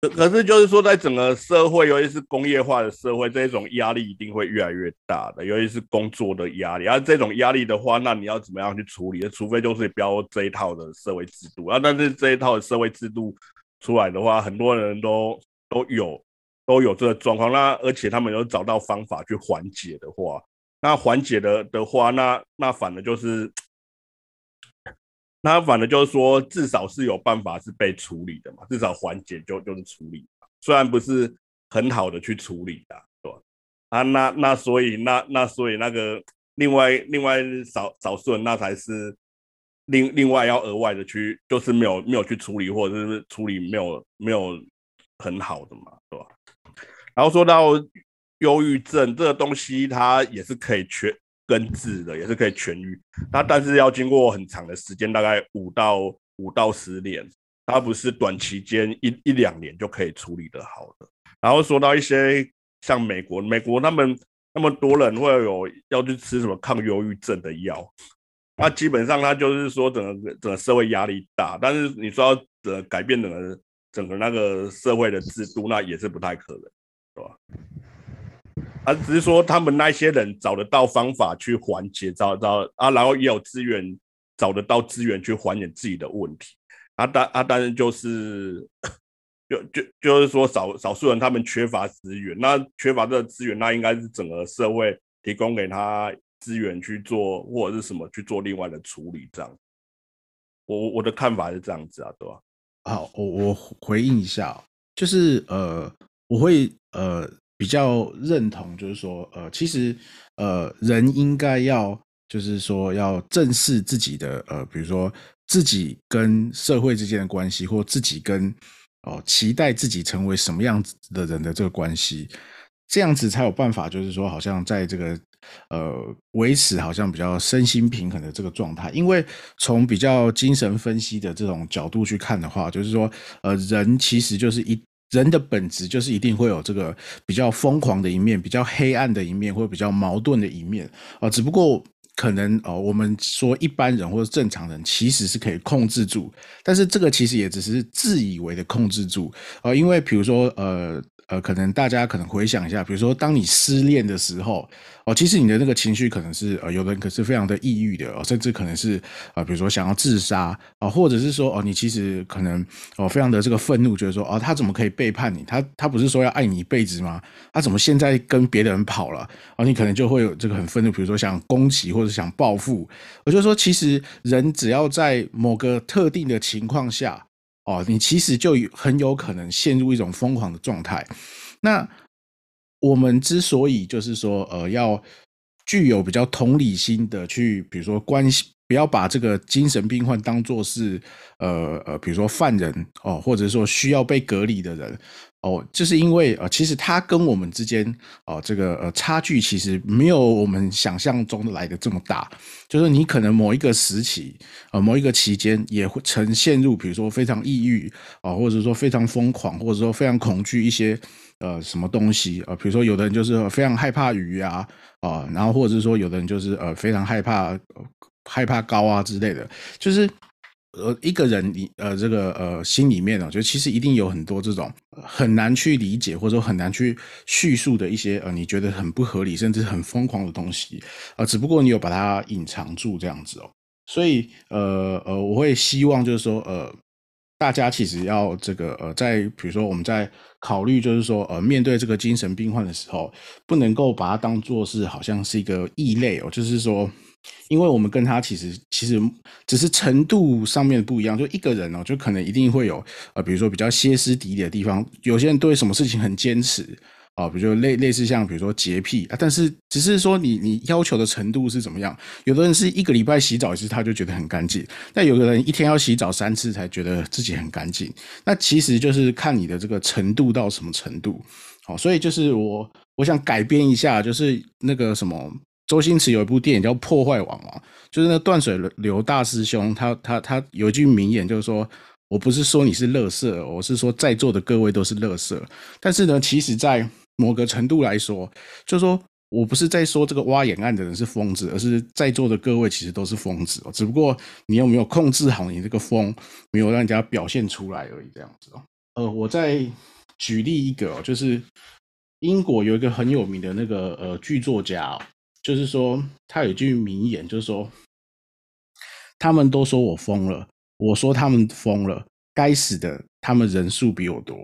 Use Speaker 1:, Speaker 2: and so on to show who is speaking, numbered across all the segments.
Speaker 1: 可可是就是说，在整个社会，尤其是工业化的社会，这种压力一定会越来越大的，尤其是工作的压力。而这种压力的话，那你要怎么样去处理？除非就是标这一套的社会制度啊。但是这一套的社会制度出来的话，很多人都都有都有这个状况。那而且他们有找到方法去缓解的话，那缓解的的话，那那反而就是。那反正就是说，至少是有办法是被处理的嘛，至少缓解就就是处理，虽然不是很好的去处理的，对吧？啊，那那所以那那所以那个另外另外少少数人那才是另另外要额外的去，就是没有没有去处理，或者是处理没有没有很好的嘛，对吧？然后说到忧郁症这个东西，它也是可以全。根治的也是可以痊愈，那但是要经过很长的时间，大概五到五到十年，它不是短期间一一两年就可以处理的好的。然后说到一些像美国，美国他们那么多人会有要去吃什么抗忧郁症的药，那基本上他就是说整个整个社会压力大，但是你说要呃改变整个整个那个社会的制度，那也是不太可能，是吧？啊，只是说他们那些人找得到方法去缓解，找找啊，然后也有资源找得到资源去缓解自己的问题。啊，但啊，但是就是 就就就是说少少数人他们缺乏资源，那缺乏这个资源，那应该是整个社会提供给他资源去做或者是什么去做另外的处理，这样。我我的看法是这样子啊，对吧？
Speaker 2: 好，我我回应一下，就是呃，我会呃。比较认同，就是说，呃，其实，呃，人应该要，就是说，要正视自己的，呃，比如说自己跟社会之间的关系，或自己跟，哦，期待自己成为什么样子的人的这个关系，这样子才有办法，就是说，好像在这个，呃，维持好像比较身心平衡的这个状态。因为从比较精神分析的这种角度去看的话，就是说，呃，人其实就是一。人的本质就是一定会有这个比较疯狂的一面，比较黑暗的一面，或者比较矛盾的一面啊。只不过可能哦，我们说一般人或者正常人其实是可以控制住，但是这个其实也只是自以为的控制住啊。因为比如说呃。呃，可能大家可能回想一下，比如说当你失恋的时候，哦，其实你的那个情绪可能是呃，有的人可是非常的抑郁的哦，甚至可能是啊，比如说想要自杀啊，或者是说哦，你其实可能哦，非常的这个愤怒，觉得说哦，他怎么可以背叛你？他他不是说要爱你一辈子吗？他怎么现在跟别的人跑了？哦，你可能就会有这个很愤怒，比如说想攻击或者想报复。我就说，其实人只要在某个特定的情况下。哦，你其实就很有可能陷入一种疯狂的状态。那我们之所以就是说，呃，要具有比较同理心的去，比如说关系，不要把这个精神病患当做是，呃呃，比如说犯人哦，或者说需要被隔离的人。哦，就是因为呃，其实他跟我们之间哦，这个呃差距其实没有我们想象中的来的这么大。就是你可能某一个时期呃，某一个期间也会曾陷入，比如说非常抑郁啊，或者说非常疯狂，或者说非常恐惧一些呃什么东西啊。比如说有的人就是非常害怕鱼啊啊，然后或者是说有的人就是呃非常害怕害怕高啊之类的，就是。呃，一个人你呃，这个呃，心里面呢，就其实一定有很多这种很难去理解，或者说很难去叙述的一些呃，你觉得很不合理，甚至很疯狂的东西啊。只不过你有把它隐藏住这样子哦。所以呃呃，我会希望就是说呃，大家其实要这个呃，在比如说我们在考虑就是说呃，面对这个精神病患的时候，不能够把它当做是好像是一个异类哦，就是说。因为我们跟他其实其实只是程度上面不一样，就一个人哦，就可能一定会有呃，比如说比较歇斯底里的地方。有些人对什么事情很坚持啊，比如说类类似像比如说洁癖，但是只是说你你要求的程度是怎么样？有的人是一个礼拜洗澡一次他就觉得很干净，但有的人一天要洗澡三次才觉得自己很干净。那其实就是看你的这个程度到什么程度。好，所以就是我我想改编一下，就是那个什么。周星驰有一部电影叫《破坏王》嘛，就是那断水流大师兄，他他他有一句名言，就是说我不是说你是乐色，我是说在座的各位都是乐色。但是呢，其实，在某个程度来说，就是说我不是在说这个挖眼案的人是疯子，而是在座的各位其实都是疯子哦。只不过你有没有控制好你这个疯，没有让人家表现出来而已，这样子哦。呃，我再举例一个，就是英国有一个很有名的那个呃剧作家，就是说他有句名言，就是说他们都说我疯了，我说他们疯了，该死的，他们人数比我多。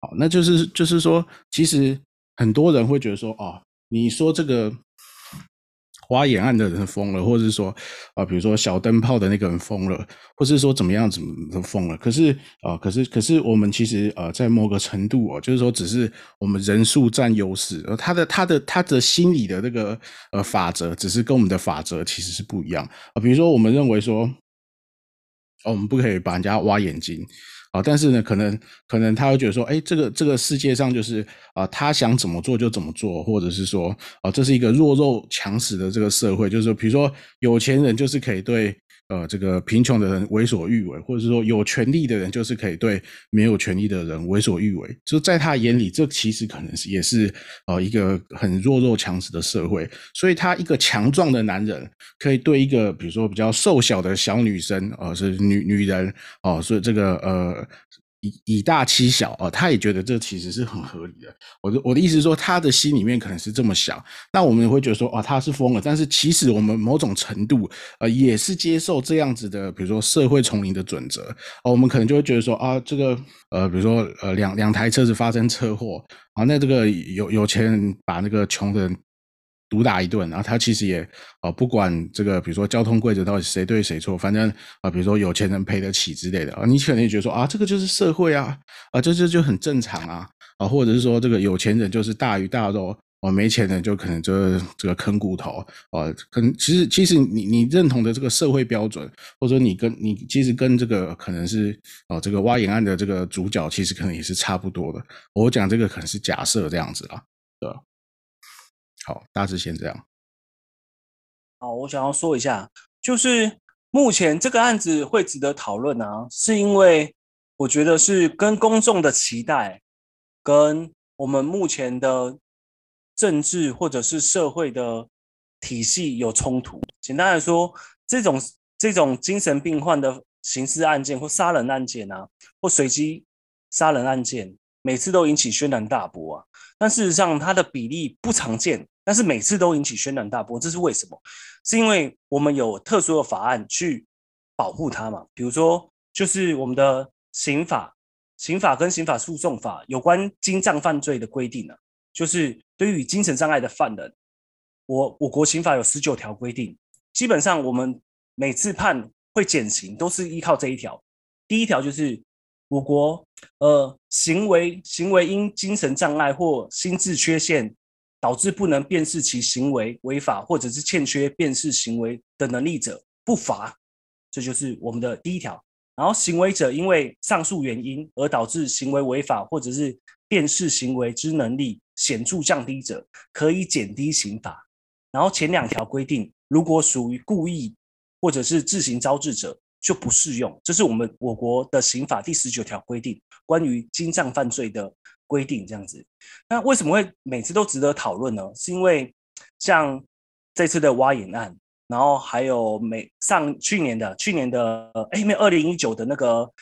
Speaker 2: 好，那就是就是说，其实很多人会觉得说，哦，你说这个。挖沿岸的人疯了，或者是说，啊，比如说小灯泡的那个人疯了，或是说怎么样怎么都疯了？可是啊，可是可是我们其实呃，在某个程度哦，就是说，只是我们人数占优势，而他的他的他的心理的那个呃法则，只是跟我们的法则其实是不一样啊。比如说，我们认为说，哦，我们不可以把人家挖眼睛。啊，但是呢，可能可能他会觉得说，哎，这个这个世界上就是啊，他想怎么做就怎么做，或者是说，啊，这是一个弱肉强食的这个社会，就是说，比如说有钱人就是可以对。呃，这个贫穷的人为所欲为，或者是说有权利的人就是可以对没有权利的人为所欲为，就在他眼里，这其实可能是也是呃一个很弱肉强食的社会。所以，他一个强壮的男人可以对一个比如说比较瘦小的小女生，呃，是女女人哦，所以这个呃。以以大欺小啊，他也觉得这其实是很合理的。我的我的意思是说，他的心里面可能是这么想。那我们会觉得说，啊，他是疯了。但是其实我们某种程度，呃，也是接受这样子的，比如说社会丛林的准则。哦，我们可能就会觉得说，啊，这个，呃，比如说，呃，两两台车子发生车祸，啊，那这个有有钱人把那个穷人。毒打一顿，然后他其实也啊不管这个，比如说交通规则到底谁对谁错，反正啊，比如说有钱人赔得起之类的啊，你可能也觉得说啊，这个就是社会啊，啊，这这就很正常啊，啊，或者是说这个有钱人就是大鱼大肉，哦，没钱人就可能就是这个啃骨头啊，可能其实其实你你认同的这个社会标准，或者说你跟你其实跟这个可能是哦这个挖眼案的这个主角，其实可能也是差不多的。我讲这个可能是假设这样子啦，对。好，大致先这样。
Speaker 3: 好，我想要说一下，就是目前这个案子会值得讨论啊，是因为我觉得是跟公众的期待，跟我们目前的政治或者是社会的体系有冲突。简单来说，这种这种精神病患的刑事案件或杀人案件啊，或随机杀人案件，每次都引起轩然大波啊。但事实上，它的比例不常见。但是每次都引起轩然大波，这是为什么？是因为我们有特殊的法案去保护它嘛？比如说，就是我们的刑法、刑法跟刑法诉讼法有关精障犯罪的规定呢，就是对于精神障碍的犯人，我我国刑法有十九条规定，基本上我们每次判会减刑，都是依靠这一条。第一条就是我国呃行为行为因精神障碍或心智缺陷。导致不能辨识其行为违法，或者是欠缺辨识行为的能力者，不罚。这就是我们的第一条。然后，行为者因为上述原因而导致行为违法，或者是辨识行为之能力显著降低者，可以减低刑罚。然后前两条规定，如果属于故意或者是自行招致者，就不适用。这是我们我国的刑法第十九条规定，关于经障犯罪的。规定这样子，那为什么会每次都值得讨论呢？是因为像这次的挖眼案，然后还有每上去年的去年的哎，因为二零一九的那个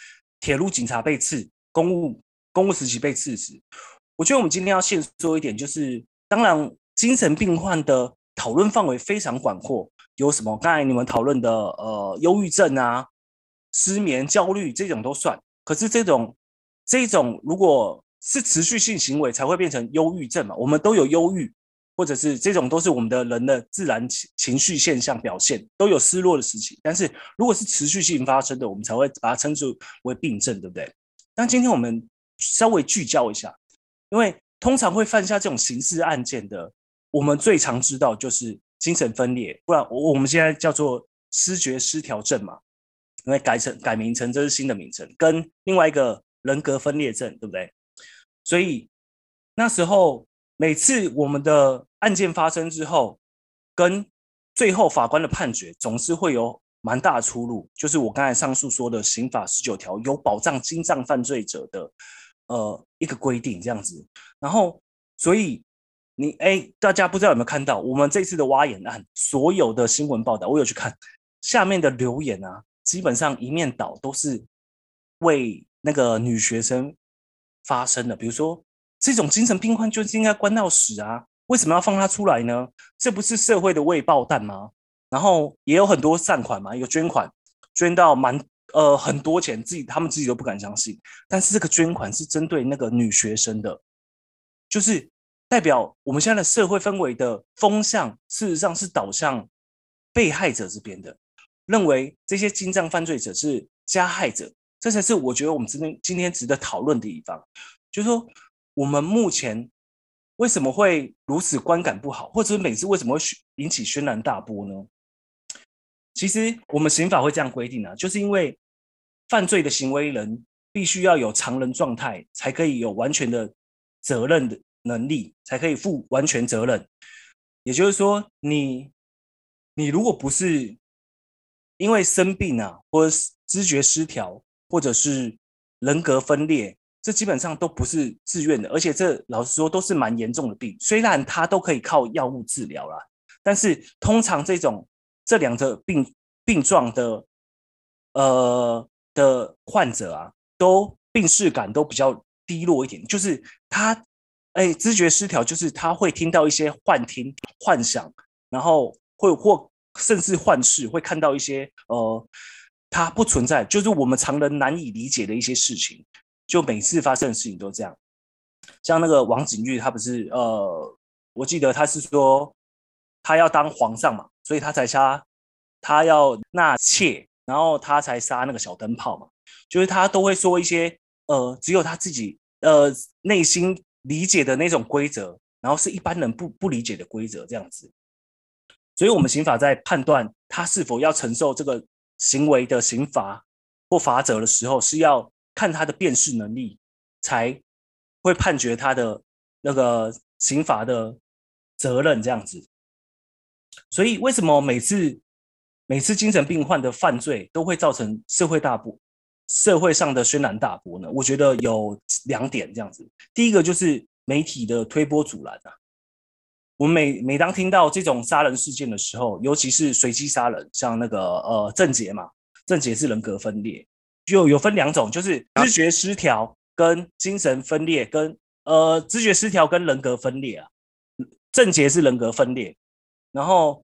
Speaker 3: 铁路警察被刺，公务公务实习被刺死。我觉得我们今天要先说一点，就是当然精神病患的讨论范围非常广阔，有什么刚才你们讨论的呃忧郁症啊、失眠、焦虑这种都算。可是这种这种如果是持续性行为才会变成忧郁症嘛？我们都有忧郁，或者是这种都是我们的人的自然情情绪现象表现，都有失落的事情。但是如果是持续性发生的，我们才会把它称之为病症，对不对？但今天我们稍微聚焦一下，因为通常会犯下这种刑事案件的，我们最常知道就是精神分裂，不然我我们现在叫做失觉失调症嘛，因为改成改名称，这是新的名称，跟另外一个人格分裂症，对不对？所以那时候，每次我们的案件发生之后，跟最后法官的判决总是会有蛮大出入。就是我刚才上述说的刑法十九条有保障经藏犯罪者的呃一个规定这样子。然后，所以你哎，大家不知道有没有看到我们这次的挖眼案所有的新闻报道，我有去看下面的留言啊，基本上一面倒都是为那个女学生。发生了。比如说，这种精神病患就是应该关到死啊，为什么要放他出来呢？这不是社会的未爆弹吗？然后也有很多善款嘛，有捐款，捐到蛮呃很多钱，自己他们自己都不敢相信。但是这个捐款是针对那个女学生的，就是代表我们现在的社会氛围的风向，事实上是导向被害者这边的，认为这些精障犯罪者是加害者。这才是我觉得我们今天今天值得讨论的地方，就是说我们目前为什么会如此观感不好，或者是每次为什么会引起轩然大波呢？其实我们刑法会这样规定啊，就是因为犯罪的行为人必须要有常人状态，才可以有完全的责任的能力，才可以负完全责任。也就是说，你你如果不是因为生病啊，或者知觉失调，或者是人格分裂，这基本上都不是自愿的，而且这老实说都是蛮严重的病。虽然他都可以靠药物治疗啦，但是通常这种这两个病病状的呃的患者啊，都病逝感都比较低落一点。就是他哎，知觉失调，就是他会听到一些幻听、幻想，然后会或甚至幻视，会看到一些呃。它不存在，就是我们常人难以理解的一些事情，就每次发生的事情都这样。像那个王景玉，他不是呃，我记得他是说他要当皇上嘛，所以他才杀，他要纳妾，然后他才杀那个小灯泡嘛。就是他都会说一些呃，只有他自己呃内心理解的那种规则，然后是一般人不不理解的规则这样子。所以，我们刑法在判断他是否要承受这个。行为的刑罚或罚则的时候，是要看他的辨识能力，才会判决他的那个刑罚的责任这样子。所以，为什么每次每次精神病患的犯罪都会造成社会大波、社会上的轩然大波呢？我觉得有两点这样子。第一个就是媒体的推波助澜啊。我们每每当听到这种杀人事件的时候，尤其是随机杀人，像那个呃郑杰嘛，郑杰是人格分裂，就有分两种，就是知觉失调跟精神分裂，跟呃知觉失调跟人格分裂啊。郑杰是人格分裂，然后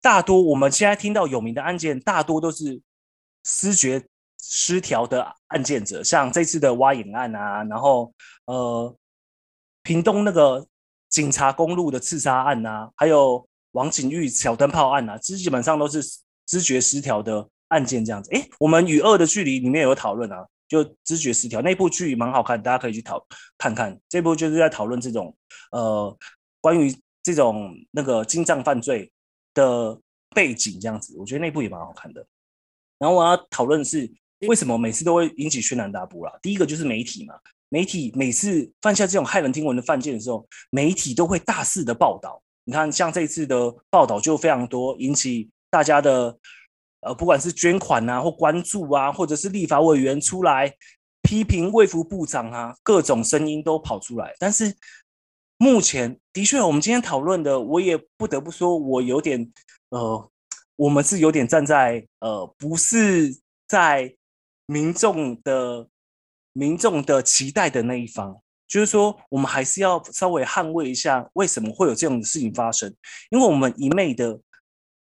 Speaker 3: 大多我们现在听到有名的案件，大多都是知觉失调的案件者，像这次的挖眼案啊，然后呃屏东那个。警察公路的刺杀案呐，还有王景玉小灯泡案呐，这基本上都是知觉失调的案件这样子。哎，我们与恶的距离里面有讨论啊，就知觉失调那部剧蛮好看，大家可以去讨看看。这部就是在讨论这种呃关于这种那个精障犯罪的背景这样子，我觉得那部也蛮好看的。然后我要讨论是为什么每次都会引起轩然大波啦？第一个就是媒体嘛。媒体每次犯下这种骇人听闻的犯贱的时候，媒体都会大肆的报道。你看，像这次的报道就非常多，引起大家的呃，不管是捐款啊，或关注啊，或者是立法委员出来批评卫福部长啊，各种声音都跑出来。但是目前的确，我们今天讨论的，我也不得不说，我有点呃，我们是有点站在呃，不是在民众的。民众的期待的那一方，就是说，我们还是要稍微捍卫一下，为什么会有这样的事情发生？因为我们一昧的，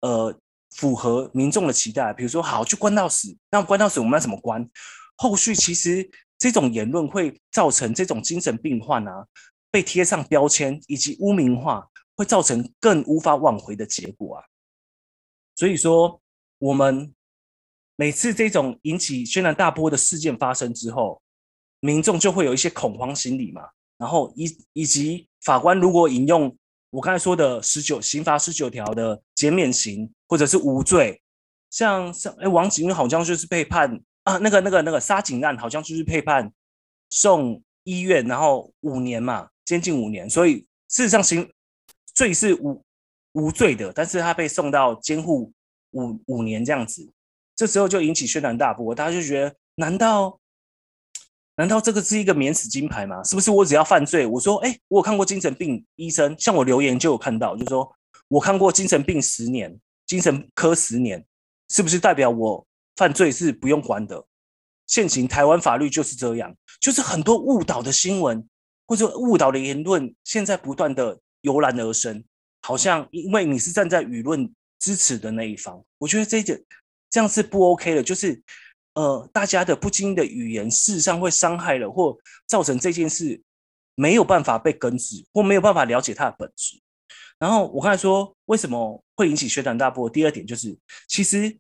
Speaker 3: 呃，符合民众的期待，比如说，好去关到死，那关到死，我们要怎么关？后续其实这种言论会造成这种精神病患啊，被贴上标签以及污名化，会造成更无法挽回的结果啊。所以说，我们每次这种引起轩然大波的事件发生之后，民众就会有一些恐慌心理嘛，然后以以及法官如果引用我刚才说的十九刑法十九条的减免刑或者是无罪，像像哎王景好像就是被判啊那个那个那个杀警案好像就是被判送医院，然后五年嘛，监禁五年，所以事实上刑罪是无无罪的，但是他被送到监护五五年这样子，这时候就引起轩然大波，大家就觉得难道？难道这个是一个免死金牌吗？是不是我只要犯罪，我说，哎，我有看过精神病医生，像我留言就有看到，就是说我看过精神病十年，精神科十年，是不是代表我犯罪是不用管的？现行台湾法律就是这样，就是很多误导的新闻或者误导的言论，现在不断的油然而生，好像因为你是站在舆论支持的那一方，我觉得这一点这样是不 OK 的，就是呃，大家的不经意的语言，事实上会伤害了或造成这件事没有办法被根治，或没有办法了解它的本质。然后我刚才说为什么会引起轩然大波，第二点就是其实。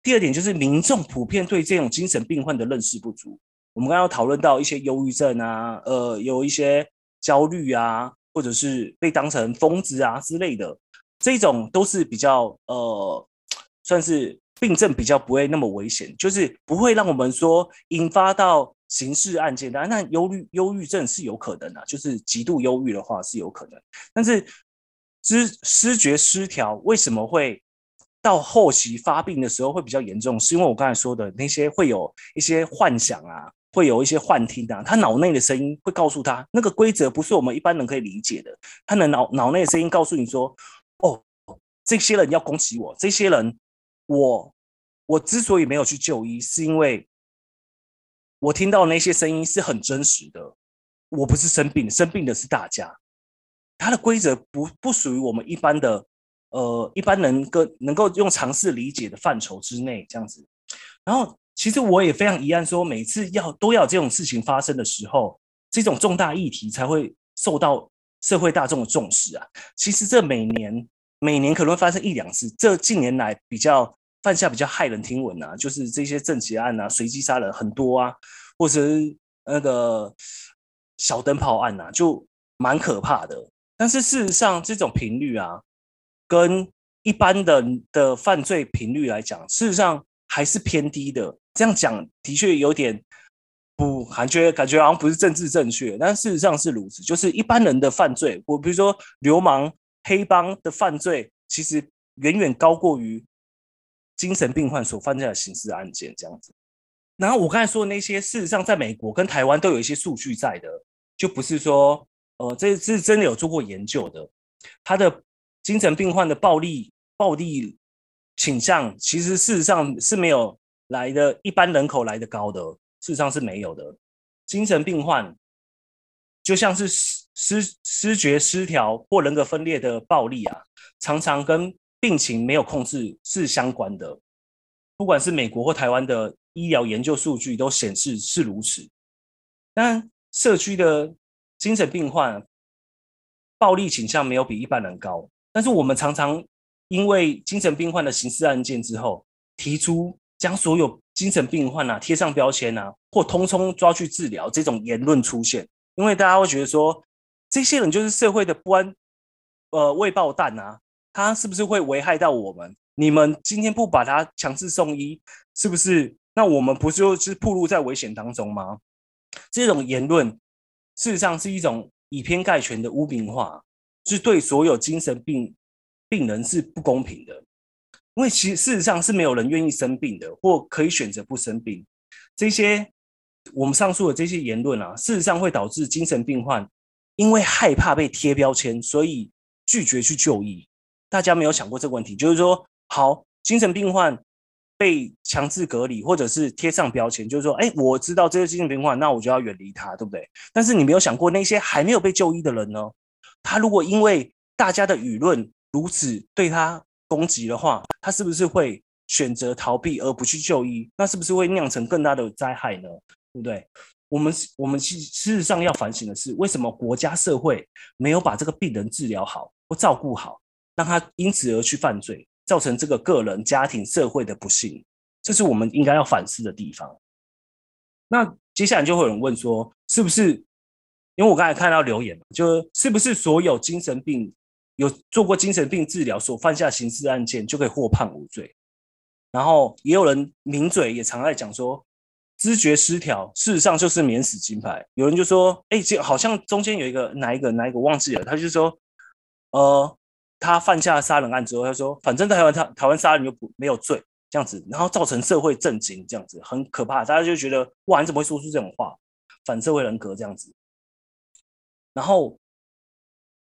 Speaker 3: 第二点就是民众普遍对这种精神病患的认识不足。我们刚刚讨论到一些忧郁症啊，呃，有一些焦虑啊，或者是被当成疯子啊之类的，这种都是比较呃，算是病症比较不会那么危险，就是不会让我们说引发到刑事案件的。那忧虑忧郁症是有可能的，就是极度忧郁的话是有可能。但是知失觉失调为什么会？到后期发病的时候会比较严重，是因为我刚才说的那些会有一些幻想啊，会有一些幻听啊，他脑内的声音会告诉他那个规则不是我们一般人可以理解的，他的脑脑内的声音告诉你说，哦，这些人要攻击我，这些人，我我之所以没有去就医，是因为我听到那些声音是很真实的，我不是生病，生病的是大家，他的规则不不属于我们一般的。呃，一般人跟能够用尝试理解的范畴之内这样子，然后其实我也非常遗憾，说每次要都要这种事情发生的时候，这种重大议题才会受到社会大众的重视啊。其实这每年每年可能会发生一两次，这近年来比较犯下比较骇人听闻啊，就是这些政劫案啊、随机杀人很多啊，或者那个小灯泡案啊，就蛮可怕的。但是事实上，这种频率啊。跟一般的的犯罪频率来讲，事实上还是偏低的。这样讲的确有点不，感觉感觉好像不是政治正确，但事实上是如此。就是一般人的犯罪，我比如说流氓、黑帮的犯罪，其实远远高过于精神病患所犯下的刑事案件这样子。然后我刚才说的那些，事实上在美国跟台湾都有一些数据在的，就不是说，呃，这是真的有做过研究的，他的。精神病患的暴力暴力倾向，其实事实上是没有来的一般人口来的高的，事实上是没有的。精神病患就像是失失失觉失调或人格分裂的暴力啊，常常跟病情没有控制是相关的。不管是美国或台湾的医疗研究数据都显示是如此。但社区的精神病患暴力倾向没有比一般人高。但是我们常常因为精神病患的刑事案件之后，提出将所有精神病患啊贴上标签啊，或通通抓去治疗这种言论出现，因为大家会觉得说，这些人就是社会的不安，呃，未爆弹啊，他是不是会危害到我们？你们今天不把他强制送医，是不是？那我们不就是暴露在危险当中吗？这种言论事实上是一种以偏概全的污名化。是对所有精神病病人是不公平的，因为其实事实上是没有人愿意生病的，或可以选择不生病。这些我们上述的这些言论啊，事实上会导致精神病患因为害怕被贴标签，所以拒绝去就医。大家没有想过这个问题，就是说，好，精神病患被强制隔离，或者是贴上标签，就是说，哎，我知道这些精神病患，那我就要远离他，对不对？但是你没有想过那些还没有被就医的人呢？他如果因为大家的舆论如此对他攻击的话，他是不是会选择逃避而不去就医？那是不是会酿成更大的灾害呢？对不对？我们我们事事实上要反省的是，为什么国家社会没有把这个病人治疗好或照顾好，让他因此而去犯罪，造成这个个人、家庭、社会的不幸？这是我们应该要反思的地方。那接下来就会有人问说，是不是？因为我刚才看到留言，就是不是所有精神病有做过精神病治疗所犯下刑事案件就可以获判无罪？然后也有人抿嘴，也常在讲说，知觉失调事实上就是免死金牌。有人就说，哎，这好像中间有一个哪一个哪一个忘记了，他就说，呃，他犯下杀人案之后，他说，反正台湾他台湾杀人又不没有罪，这样子，然后造成社会震惊，这样子很可怕，大家就觉得，哇，你怎么会说出这种话，反社会人格这样子？然后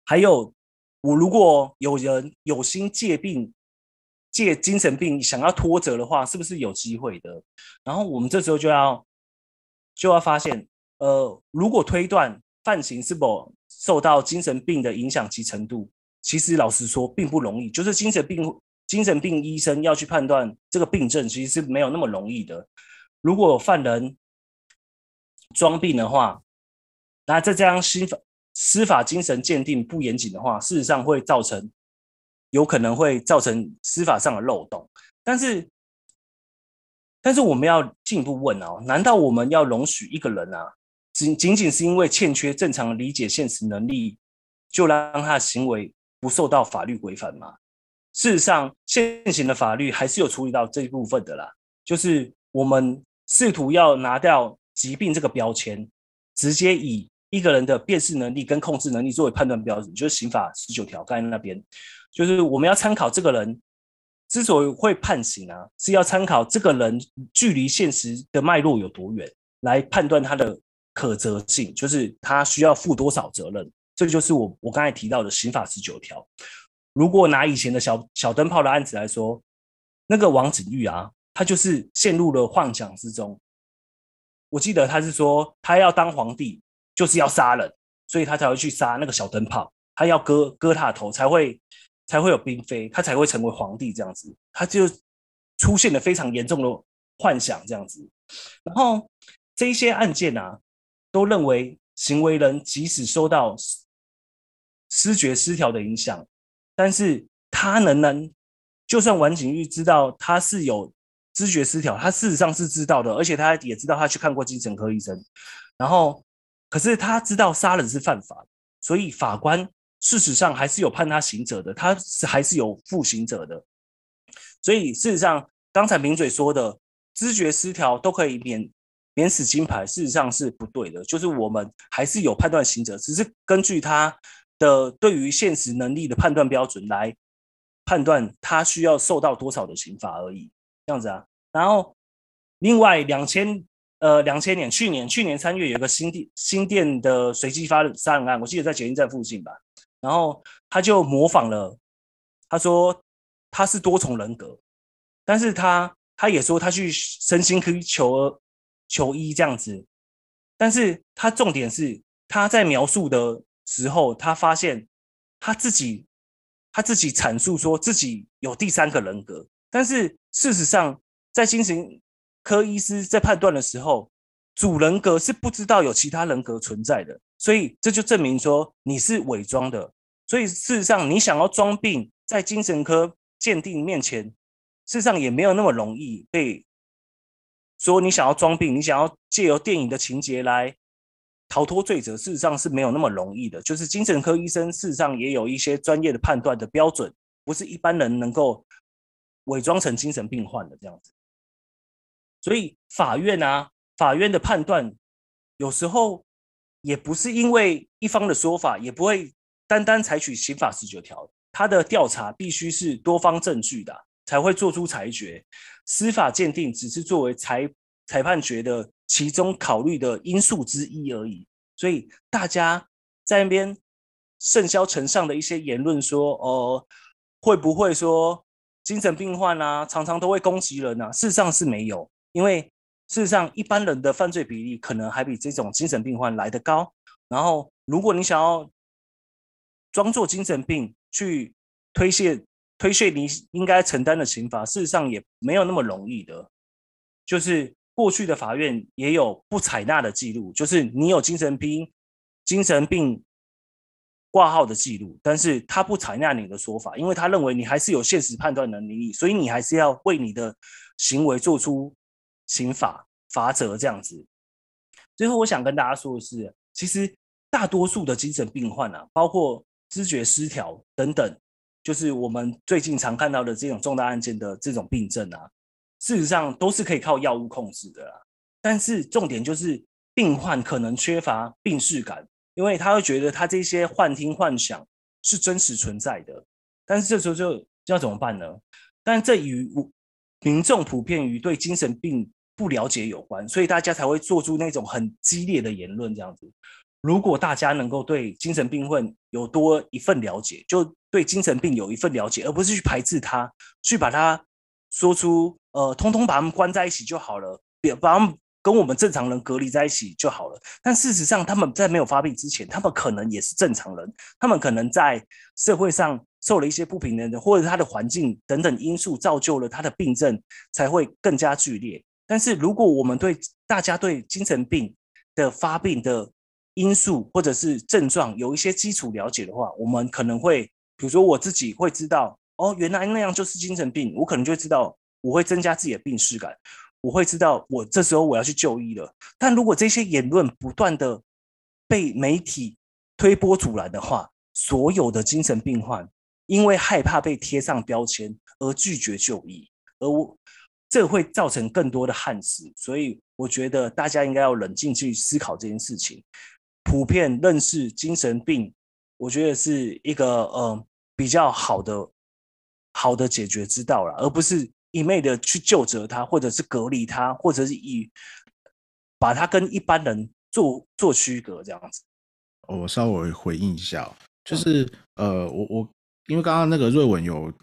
Speaker 3: 还有，我如果有人有心借病借精神病想要脱责的话，是不是有机会的？然后我们这时候就要就要发现，呃，如果推断犯行是否受到精神病的影响及程度，其实老实说并不容易。就是精神病精神病医生要去判断这个病症，其实是没有那么容易的。如果犯人装病的话，那再加上司法司法精神鉴定不严谨的话，事实上会造成有可能会造成司法上的漏洞。但是，但是我们要进一步问哦，难道我们要容许一个人啊，仅仅仅是因为欠缺正常理解现实能力，就让他的行为不受到法律规范吗？事实上，现行的法律还是有处理到这一部分的啦，就是我们试图要拿掉疾病这个标签，直接以一个人的辨识能力跟控制能力作为判断标准，就是刑法十九条刚才那边，就是我们要参考这个人之所以会判刑啊，是要参考这个人距离现实的脉络有多远，来判断他的可责性，就是他需要负多少责任。这就是我我刚才提到的刑法十九条。如果拿以前的小小灯泡的案子来说，那个王景玉啊，他就是陷入了幻想之中。我记得他是说，他要当皇帝。就是要杀人，所以他才会去杀那个小灯泡，他要割割他的头，才会才会有嫔妃，他才会成为皇帝这样子，他就出现了非常严重的幻想这样子。然后这一些案件啊，都认为行为人即使受到失觉失调的影响，但是他能能，就算王景玉知道他是有知觉失调，他事实上是知道的，而且他也知道他去看过精神科医生，然后。可是他知道杀人是犯法，所以法官事实上还是有判他刑责的，他是还是有负刑责的。所以事实上，刚才名嘴说的知觉失调都可以免免死金牌，事实上是不对的。就是我们还是有判断刑责，只是根据他的对于现实能力的判断标准来判断他需要受到多少的刑罚而已，这样子啊。然后另外两千。呃，两千年，去年去年三月有个新店新店的随机发杀人案，我记得在捷运站附近吧。然后他就模仿了，他说他是多重人格，但是他他也说他去身心科求求医这样子，但是他重点是他在描述的时候，他发现他自己他自己阐述说自己有第三个人格，但是事实上在精神。科医师在判断的时候，主人格是不知道有其他人格存在的，所以这就证明说你是伪装的。所以事实上，你想要装病，在精神科鉴定面前，事实上也没有那么容易被说你想要装病，你想要借由电影的情节来逃脱罪责，事实上是没有那么容易的。就是精神科医生事实上也有一些专业的判断的标准，不是一般人能够伪装成精神病患的这样子。所以法院啊，法院的判断有时候也不是因为一方的说法，也不会单单采取刑法十九条，他的调查必须是多方证据的，才会做出裁决。司法鉴定只是作为裁裁判决的其中考虑的因素之一而已。所以大家在那边甚嚣尘上的一些言论说，哦，会不会说精神病患啊，常常都会攻击人啊？事实上是没有。因为事实上，一般人的犯罪比例可能还比这种精神病患来得高。然后，如果你想要装作精神病去推卸推卸你应该承担的刑罚，事实上也没有那么容易的。就是过去的法院也有不采纳的记录，就是你有精神病精神病挂号的记录，但是他不采纳你的说法，因为他认为你还是有现实判断能力，所以你还是要为你的行为做出。刑法罚则这样子，最后我想跟大家说的是，其实大多数的精神病患啊，包括知觉失调等等，就是我们最近常看到的这种重大案件的这种病症啊，事实上都是可以靠药物控制的啦。但是重点就是病患可能缺乏病视感，因为他会觉得他这些幻听幻想是真实存在的。但是这时候就要怎么办呢？但这与民众普遍于对精神病不了解有关，所以大家才会做出那种很激烈的言论这样子。如果大家能够对精神病患有多一份了解，就对精神病有一份了解，而不是去排斥他，去把他说出呃，通通把他们关在一起就好了，别把他们跟我们正常人隔离在一起就好了。但事实上，他们在没有发病之前，他们可能也是正常人，他们可能在社会上受了一些不平等的，或者他的环境等等因素造就了他的病症才会更加剧烈。但是如果我们对大家对精神病的发病的因素或者是症状有一些基础了解的话，我们可能会，比如说我自己会知道，哦，原来那样就是精神病，我可能就会知道，我会增加自己的病视感，我会知道我这时候我要去就医了。但如果这些言论不断的被媒体推波助澜的话，所有的精神病患因为害怕被贴上标签而拒绝就医，而我这会造成更多的憾事。所以我觉得大家应该要冷静去思考这件事情。普遍认识精神病，我觉得是一个呃比较好的好的解决之道了，而不是一昧的去救责他，或者是隔离他，或者是以把他跟一般人做做区隔这样子。
Speaker 2: 我稍微回应一下，就是呃，我我因为刚刚那个瑞文有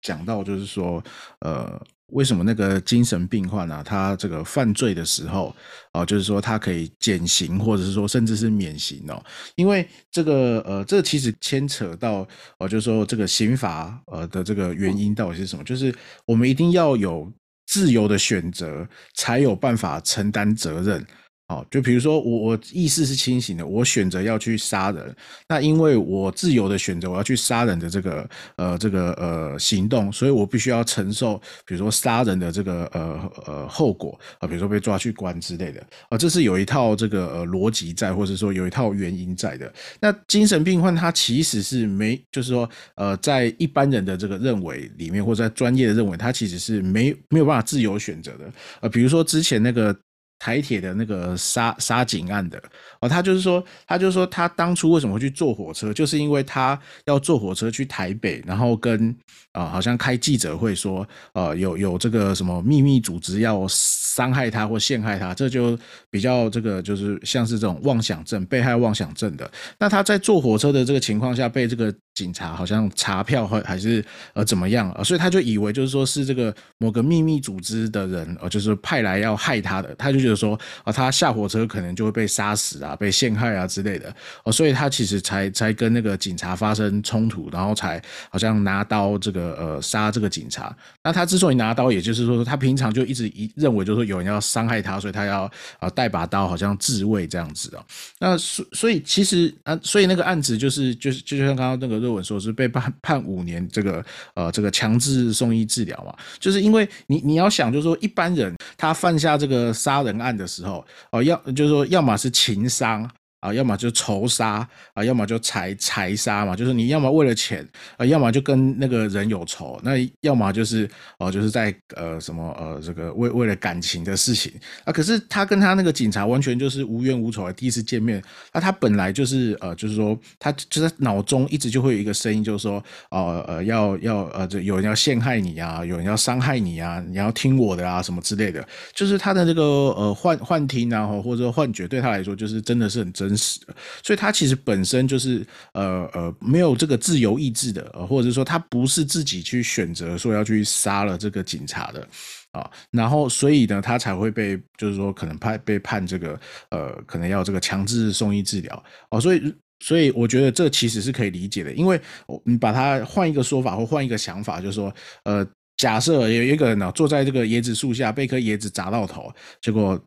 Speaker 2: 讲到，就是说呃。为什么那个精神病患啊？他这个犯罪的时候，哦，就是说他可以减刑，或者是说甚至是免刑哦。因为这个呃，这其实牵扯到哦，就是说这个刑罚呃的这个原因到底是什么？就是我们一定要有自由的选择，才有办法承担责任。哦，就比如说我我意识是清醒的，我选择要去杀人，那因为我自由的选择我要去杀人的这个呃这个呃行动，所以我必须要承受，比如说杀人的这个呃呃后果啊，比如说被抓去关之类的啊，这是有一套这个呃逻辑在，或者说有一套原因在的。那精神病患他其实是没，就是说呃在一般人的这个认为里面，或者在专业的认为，他其实是没没有办法自由选择的。呃，比如说之前那个。台铁的那个杀杀警案的哦，他就是说，他就是说，他当初为什么会去坐火车，就是因为他要坐火车去台北，然后跟啊，好像开记者会说，呃，有有这个什么秘密组织要伤害他或陷害他，这就比较这个就是像是这种妄想症、被害妄想症的。那他在坐火车的这个情况下被这个。警察好像查票还还是呃怎么样啊？所以他就以为就是说是这个某个秘密组织的人呃，就是派来要害他的，他就觉得说啊，他下火车可能就会被杀死啊，被陷害啊之类的哦，所以他其实才才跟那个警察发生冲突，然后才好像拿刀这个呃杀这个警察。那他之所以拿刀，也就是说他平常就一直一认为就是说有人要伤害他，所以他要啊带把刀好像自卫这样子啊。那所所以其实啊，所以那个案子就是就是就像刚刚那个。文说是被判判五年，这个呃，这个强制送医治疗嘛，就是因为你你要想，就是说一般人他犯下这个杀人案的时候，哦，要就是说要么是情伤。啊，要么就仇杀啊，要么就财财杀嘛，就是你要么为了钱啊，要么就跟那个人有仇，那要么就是哦，就是在呃什么呃这个为为了感情的事情啊。可是他跟他那个警察完全就是无冤无仇的，第一次见面，那他本来就是呃，就是说他就是脑中一直就会有一个声音，就是说哦呃要要呃这有人要陷害你啊，有人要伤害你啊，你要听我的啊什么之类的，就是他的这个呃幻幻听啊或者说幻觉对他来说就是真的是很真。真实的，所以他其实本身就是呃呃没有这个自由意志的，或者是说他不是自己去选择说要去杀了这个警察的啊，然后所以呢，他才会被就是说可能判被判这个呃可能要这个强制送医治疗哦，所以所以我觉得这其实是可以理解的，因为你把它换一个说法或换一个想法，就是说呃假设有一个人呢坐在这个椰子树下被一颗椰子砸到头，结果。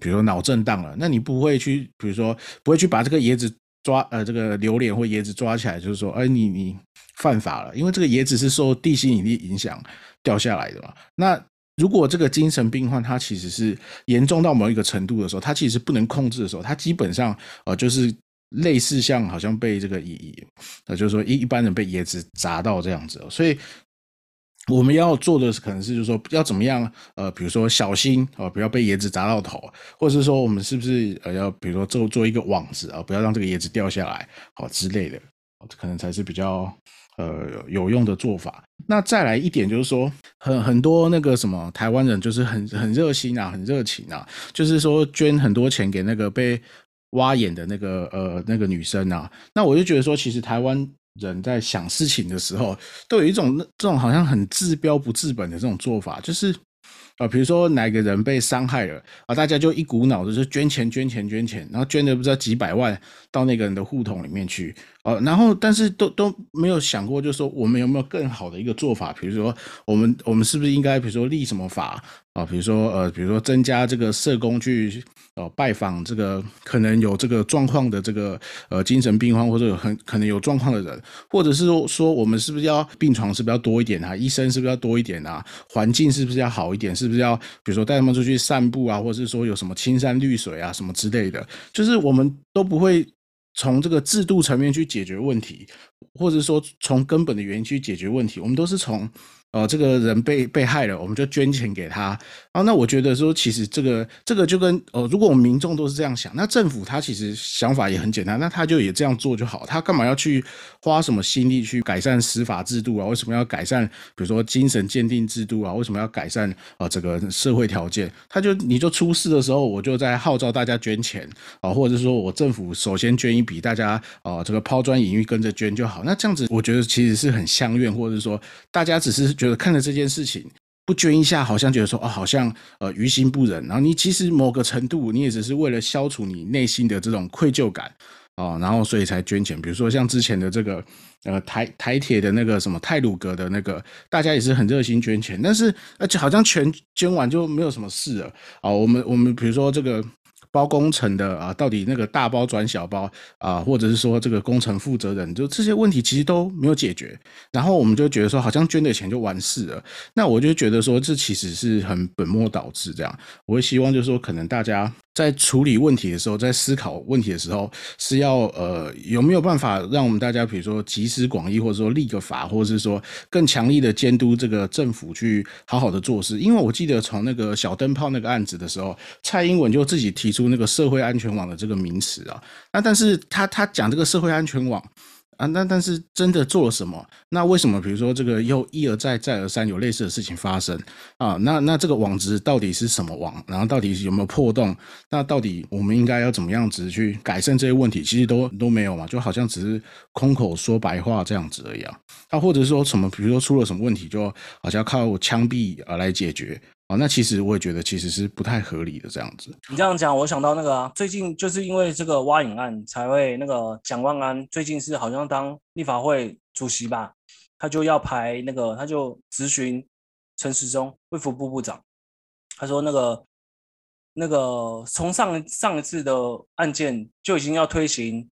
Speaker 2: 比如说脑震荡了，那你不会去，比如说不会去把这个椰子抓，呃，这个榴莲或椰子抓起来，就是说，哎，你你犯法了，因为这个椰子是受地心引力影响掉下来的嘛。那如果这个精神病患他其实是严重到某一个程度的时候，他其实不能控制的时候，他基本上呃就是类似像好像被这个以，呃就是说一一般人被椰子砸到这样子，所以。我们要做的可能是，就是说要怎么样，呃，比如说小心啊，不要被椰子砸到头，或者是说我们是不是呃要，比如说做做一个网子啊，不要让这个椰子掉下来，好之类的，可能才是比较呃有用的做法。那再来一点就是说，很很多那个什么台湾人就是很很热心啊，很热情啊，就是说捐很多钱给那个被挖眼的那个呃那个女生啊，那我就觉得说，其实台湾人在想事情的时候，都有一种这种好像很治标不治本的这种做法，就是啊，比如说哪个人被伤害了啊，大家就一股脑的就捐钱捐钱捐钱，然后捐的不知道几百万到那个人的户头里面去。哦，然后但是都都没有想过，就是说我们有没有更好的一个做法？比如说，我们我们是不是应该，比如说立什么法啊？比如说呃，比如说增加这个社工去呃拜访这个可能有这个状况的这个呃精神病患或者有很可能有状况的人，或者是说我们是不是要病床是不是要多一点啊？医生是不是要多一点啊？环境是不是要好一点？是不是要比如说带他们出去散步啊？或者是说有什么青山绿水啊什么之类的？就是我们都不会。从这个制度层面去解决问题，或者说从根本的原因去解决问题，我们都是从。呃，这个人被被害了，我们就捐钱给他。啊，那我觉得说，其实这个这个就跟哦，如果我们民众都是这样想，那政府他其实想法也很简单，那他就也这样做就好。他干嘛要去花什么心力去改善司法制度啊？为什么要改善，比如说精神鉴定制度啊？为什么要改善啊这个社会条件？他就你就出事的时候，我就在号召大家捐钱啊，或者说我政府首先捐一笔，大家啊这个抛砖引玉跟着捐就好。那这样子，我觉得其实是很相愿，或者说大家只是。觉得看着这件事情不捐一下，好像觉得说哦，好像呃于心不忍。然后你其实某个程度，你也只是为了消除你内心的这种愧疚感啊，然后所以才捐钱。比如说像之前的这个呃台台铁的那个什么泰鲁格的那个，大家也是很热心捐钱，但是而且好像全捐完就没有什么事了啊。我们我们比如说这个。包工程的啊，到底那个大包转小包啊，或者是说这个工程负责人，就这些问题其实都没有解决，然后我们就觉得说好像捐的钱就完事了，那我就觉得说这其实是很本末倒置这样，我会希望就是说可能大家。在处理问题的时候，在思考问题的时候，是要呃有没有办法让我们大家，比如说集思广益，或者说立个法，或者是说更强力的监督这个政府去好好的做事。因为我记得从那个小灯泡那个案子的时候，蔡英文就自己提出那个社会安全网的这个名词啊，那但是他他讲这个社会安全网。啊，那但是真的做了什么？那为什么比如说这个又一而再再而三有类似的事情发生啊？那那这个网值到底是什么网？然后到底有没有破洞？那到底我们应该要怎么样子去改善这些问题？其实都都没有嘛，就好像只是空口说白话这样子而已啊。那或者说什么，比如说出了什么问题，就好像靠枪毙啊来解决。那其实我也觉得其实是不太合理的这样子。
Speaker 3: 你这样讲，我想到那个啊最近就是因为这个挖影案，才会那个蒋万安最近是好像当立法会主席吧，他就要排那个，他就咨询陈时中卫福部部长，他说那个那个从上上一次的案件就已经要推行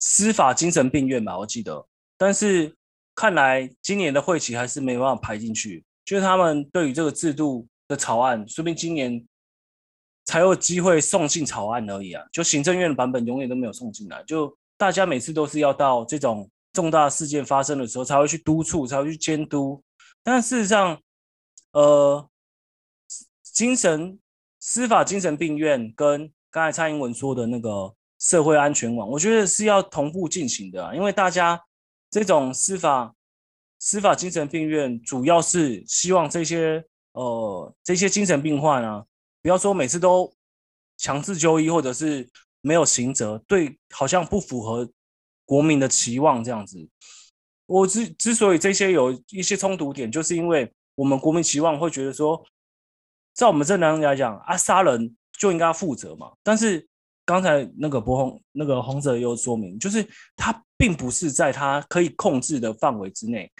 Speaker 3: 司法精神病院吧，我记得，但是看来今年的会期还是没办法排进去。就是他们对于这个制度的草案，说明今年才有机会送进草案而已啊。就行政院的版本永远都没有送进来，就大家每次都是要到这种重大事件发生的时候才会去督促，才会去监督。但事实上，呃，精神司法精神病院跟刚才蔡英文说的那个社会安全网，我觉得是要同步进行的，因为大家这种司法。司法精神病院主要是希望这些呃这些精神病患啊，不要说每次都强制就医或者是没有刑责，对，好像不符合国民的期望这样子。我之之所以这些有一些冲突点，就是因为我们国民期望会觉得说，在我们正常来讲啊，杀人就应该负责嘛。但是刚才那个博红那个洪泽又说明，就是他并不是在他可以控制的范围之内。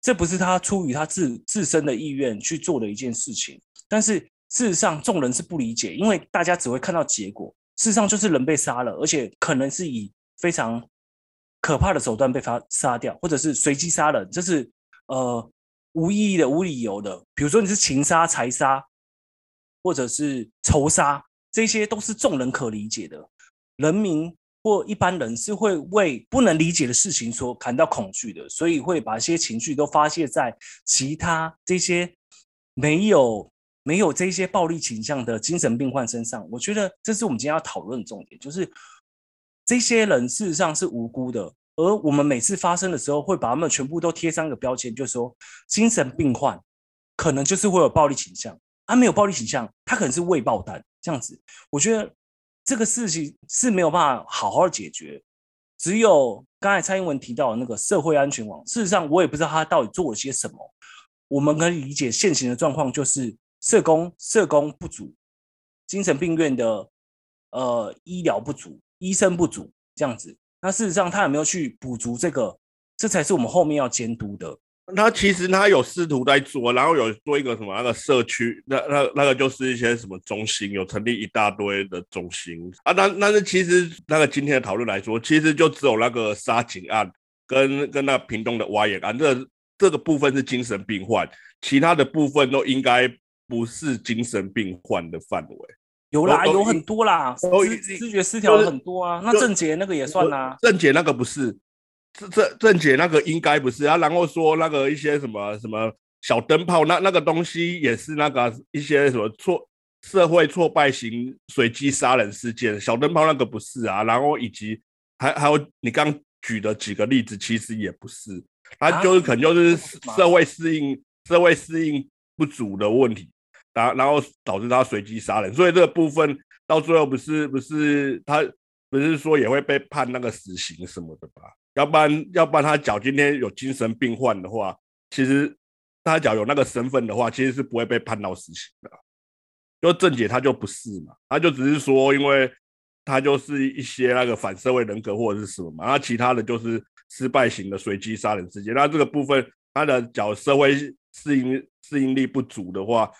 Speaker 3: 这不是他出于他自自身的意愿去做的一件事情，但是事实上众人是不理解，因为大家只会看到结果。事实上就是人被杀了，而且可能是以非常可怕的手段被杀杀掉，或者是随机杀人，这是呃无意义的、无理由的。比如说你是情杀、财杀，或者是仇杀，这些都是众人可理解的，人民。或一般人是会为不能理解的事情所感到恐惧的，所以会把一些情绪都发泄在其他这些没有没有这些暴力倾向的精神病患身上。我觉得这是我们今天要讨论的重点，就是这些人事实上是无辜的，而我们每次发生的时候，会把他们全部都贴上一个标签，就是说精神病患可能就是会有暴力倾向，他没有暴力倾向，他可能是未爆弹这样子。我觉得。这个事情是没有办法好好解决。只有刚才蔡英文提到的那个社会安全网，事实上我也不知道他到底做了些什么。我们可以理解现行的状况就是社工社工不足，精神病院的呃医疗不足，医生不足这样子。那事实上他有没有去补足这个？这才是我们后面要监督的。
Speaker 1: 他其实他有试图在做，然后有做一个什么那个社区，那那那个就是一些什么中心，有成立一大堆的中心啊。那但是其实那个今天的讨论来说，其实就只有那个杀警案跟跟那屏东的挖眼案，这这个部分是精神病患，其他的部分都应该不是精神病患的范围。
Speaker 3: 有啦，有很多啦，知知觉失调很多啊。那郑杰那个也算啦，
Speaker 1: 郑杰那个不是。郑郑郑姐那个应该不是啊，然后说那个一些什么什么小灯泡，那那个东西也是那个一些什么挫社会挫败型随机杀人事件，小灯泡那个不是啊，然后以及还还有你刚举的几个例子，其实也不是，他就是可能就是社会适应社会适应不足的问题，然然后导致他随机杀人，所以这个部分到最后不是不是他不是说也会被判那个死刑什么的吧？要不然，要不然他脚今天有精神病患的话，其实他脚有那个身份的话，其实是不会被判到死刑的。就郑姐她就不是嘛，她就只是说，因为她就是一些那个反社会人格或者是什么嘛，然后其他的就是失败型的随机杀人事件。那这个部分，他的脚社会适应适应力不足的话，